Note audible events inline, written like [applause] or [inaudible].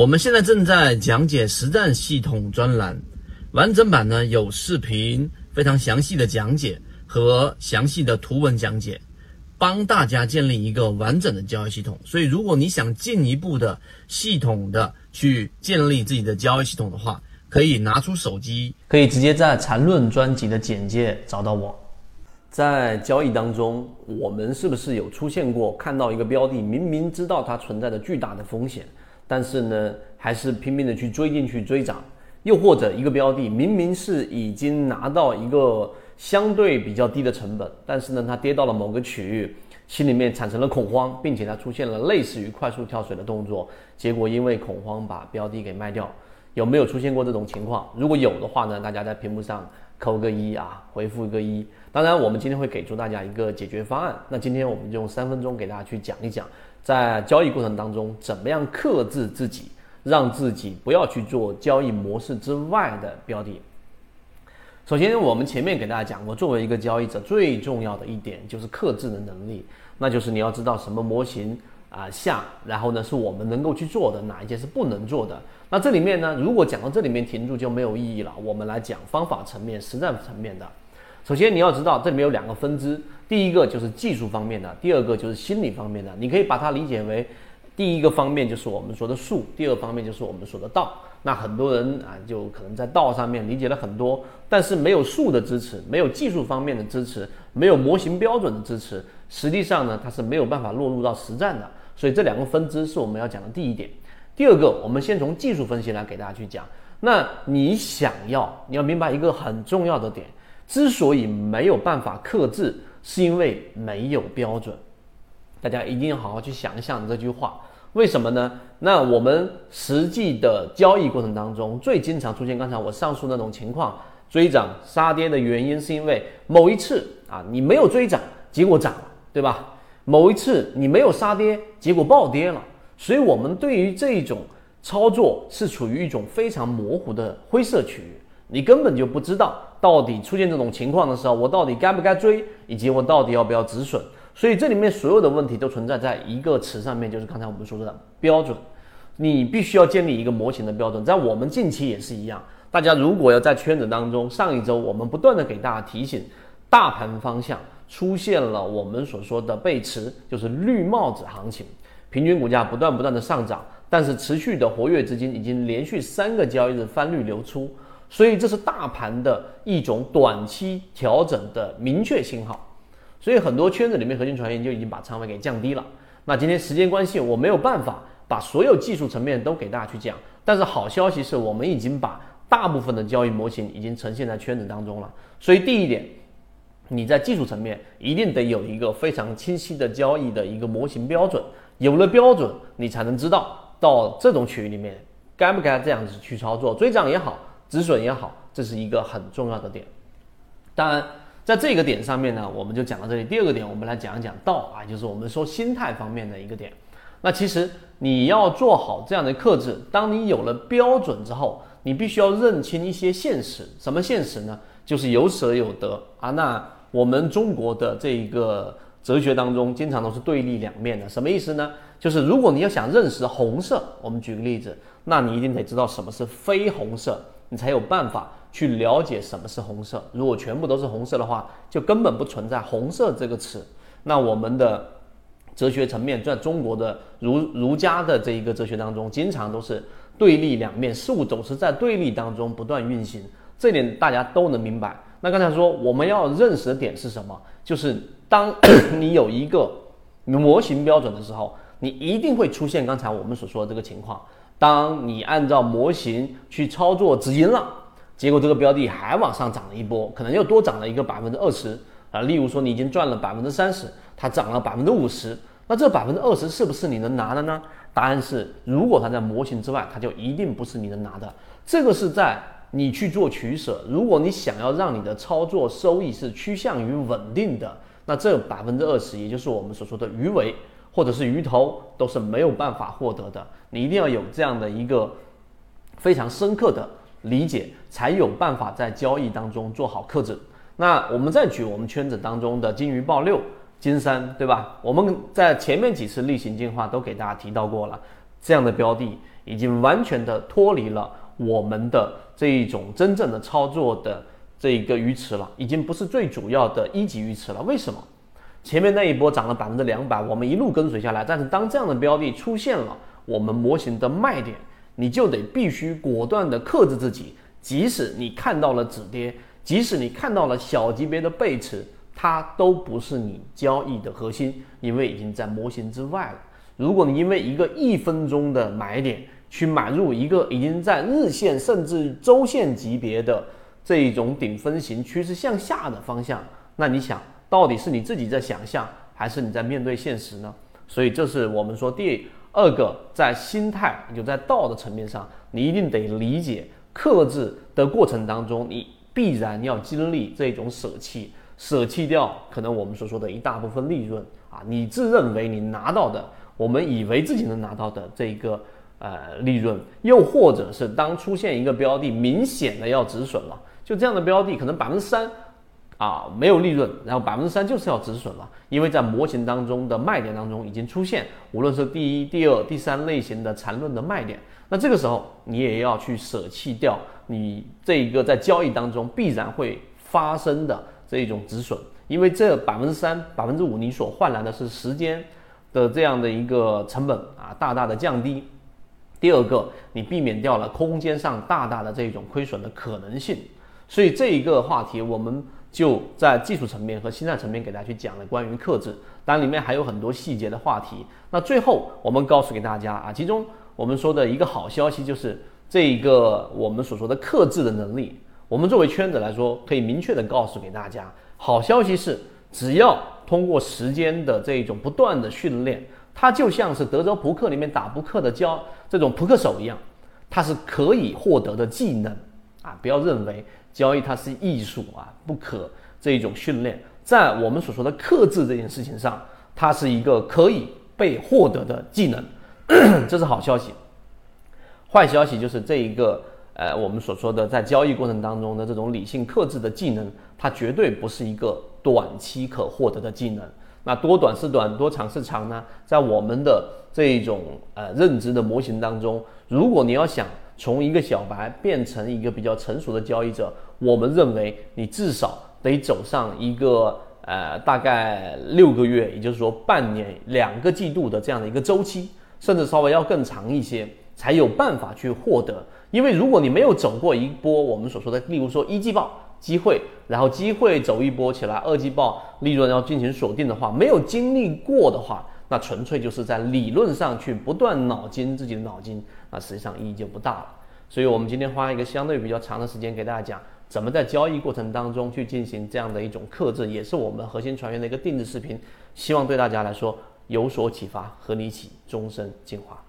我们现在正在讲解实战系统专栏，完整版呢有视频，非常详细的讲解和详细的图文讲解，帮大家建立一个完整的交易系统。所以，如果你想进一步的系统的去建立自己的交易系统的话，可以拿出手机，可以直接在缠论专辑的简介找到我。在交易当中，我们是不是有出现过看到一个标的，明明知道它存在着巨大的风险？但是呢，还是拼命的去追进去追涨，又或者一个标的明明是已经拿到一个相对比较低的成本，但是呢，它跌到了某个区域，心里面产生了恐慌，并且它出现了类似于快速跳水的动作，结果因为恐慌把标的给卖掉，有没有出现过这种情况？如果有的话呢，大家在屏幕上扣个一啊，回复一个一。当然，我们今天会给出大家一个解决方案。那今天我们就用三分钟给大家去讲一讲。在交易过程当中，怎么样克制自己，让自己不要去做交易模式之外的标的？首先，我们前面给大家讲过，作为一个交易者，最重要的一点就是克制的能力，那就是你要知道什么模型啊下，然后呢是我们能够去做的，哪一些是不能做的。那这里面呢，如果讲到这里面停住就没有意义了。我们来讲方法层面、实战层面的。首先，你要知道这里面有两个分支，第一个就是技术方面的，第二个就是心理方面的。你可以把它理解为，第一个方面就是我们说的术，第二方面就是我们说的道。那很多人啊，就可能在道上面理解了很多，但是没有术的支持，没有技术方面的支持，没有模型标准的支持，实际上呢，它是没有办法落入到实战的。所以这两个分支是我们要讲的第一点。第二个，我们先从技术分析来给大家去讲。那你想要，你要明白一个很重要的点。之所以没有办法克制，是因为没有标准。大家一定要好好去想一想这句话，为什么呢？那我们实际的交易过程当中，最经常出现刚才我上述那种情况，追涨杀跌的原因，是因为某一次啊，你没有追涨，结果涨了，对吧？某一次你没有杀跌，结果暴跌了。所以，我们对于这种操作是处于一种非常模糊的灰色区域。你根本就不知道到底出现这种情况的时候，我到底该不该追，以及我到底要不要止损。所以这里面所有的问题都存在在一个词上面，就是刚才我们说的标准。你必须要建立一个模型的标准，在我们近期也是一样。大家如果要在圈子当中，上一周我们不断的给大家提醒，大盘方向出现了我们所说的背驰，就是绿帽子行情，平均股价不断不断的上涨，但是持续的活跃资金已经连续三个交易日翻绿流出。所以这是大盘的一种短期调整的明确信号，所以很多圈子里面核心传言就已经把仓位给降低了。那今天时间关系，我没有办法把所有技术层面都给大家去讲，但是好消息是我们已经把大部分的交易模型已经呈现在圈子当中了。所以第一点，你在技术层面一定得有一个非常清晰的交易的一个模型标准，有了标准，你才能知道到这种区域里面该不该这样子去操作，追涨也好。止损也好，这是一个很重要的点。当然，在这个点上面呢，我们就讲到这里。第二个点，我们来讲一讲道啊，就是我们说心态方面的一个点。那其实你要做好这样的克制，当你有了标准之后，你必须要认清一些现实。什么现实呢？就是有舍有得啊。那我们中国的这一个哲学当中，经常都是对立两面的。什么意思呢？就是如果你要想认识红色，我们举个例子，那你一定得知道什么是非红色。你才有办法去了解什么是红色。如果全部都是红色的话，就根本不存在红色这个词。那我们的哲学层面，在中国的儒儒家的这一个哲学当中，经常都是对立两面，事物总是在对立当中不断运行。这点大家都能明白。那刚才说我们要认识的点是什么？就是当 [coughs] 你有一个模型标准的时候，你一定会出现刚才我们所说的这个情况。当你按照模型去操作止盈了，结果这个标的还往上涨了一波，可能又多涨了一个百分之二十啊。例如说你已经赚了百分之三十，它涨了百分之五十，那这百分之二十是不是你能拿的呢？答案是，如果它在模型之外，它就一定不是你能拿的。这个是在你去做取舍。如果你想要让你的操作收益是趋向于稳定的，那这百分之二十，也就是我们所说的鱼尾。或者是鱼头都是没有办法获得的，你一定要有这样的一个非常深刻的理解，才有办法在交易当中做好克制。那我们再举我们圈子当中的金鱼爆六、金三，对吧？我们在前面几次例行进化都给大家提到过了，这样的标的已经完全的脱离了我们的这一种真正的操作的这一个鱼池了，已经不是最主要的一级鱼池了。为什么？前面那一波涨了百分之两百，我们一路跟随下来，但是当这样的标的出现了我们模型的卖点，你就得必须果断的克制自己，即使你看到了止跌，即使你看到了小级别的背驰，它都不是你交易的核心，因为已经在模型之外了。如果你因为一个一分钟的买点去买入一个已经在日线甚至周线级别的这一种顶分型趋势向下的方向，那你想？到底是你自己在想象，还是你在面对现实呢？所以这是我们说第二个，在心态，就在道的层面上，你一定得理解克制的过程当中，你必然要经历这种舍弃，舍弃掉可能我们所说的一大部分利润啊，你自认为你拿到的，我们以为自己能拿到的这一个呃利润，又或者是当出现一个标的明显的要止损了，就这样的标的可能百分之三。啊，没有利润，然后百分之三就是要止损了，因为在模型当中的卖点当中已经出现，无论是第一、第二、第三类型的缠论的卖点，那这个时候你也要去舍弃掉你这一个在交易当中必然会发生的这一种止损，因为这百分之三、百分之五你所换来的是时间的这样的一个成本啊，大大的降低。第二个，你避免掉了空间上大大的这种亏损的可能性，所以这一个话题我们。就在技术层面和心态层面给大家去讲了关于克制，当然里面还有很多细节的话题。那最后我们告诉给大家啊，其中我们说的一个好消息就是这一个我们所说的克制的能力，我们作为圈子来说可以明确的告诉给大家，好消息是只要通过时间的这种不断的训练，它就像是德州扑克里面打扑克的教这种扑克手一样，它是可以获得的技能啊，不要认为。交易它是艺术啊，不可这一种训练，在我们所说的克制这件事情上，它是一个可以被获得的技能，[coughs] 这是好消息。坏消息就是这一个呃，我们所说的在交易过程当中的这种理性克制的技能，它绝对不是一个短期可获得的技能。那多短是短，多长是长呢？在我们的这一种呃认知的模型当中，如果你要想。从一个小白变成一个比较成熟的交易者，我们认为你至少得走上一个呃大概六个月，也就是说半年、两个季度的这样的一个周期，甚至稍微要更长一些，才有办法去获得。因为如果你没有走过一波我们所说的，例如说一季报机会，然后机会走一波起来，二季报利润要进行锁定的话，没有经历过的话。那纯粹就是在理论上去不断脑筋自己的脑筋，那实际上意义就不大了。所以，我们今天花一个相对比较长的时间给大家讲，怎么在交易过程当中去进行这样的一种克制，也是我们核心船员的一个定制视频，希望对大家来说有所启发，和你一起终身进化。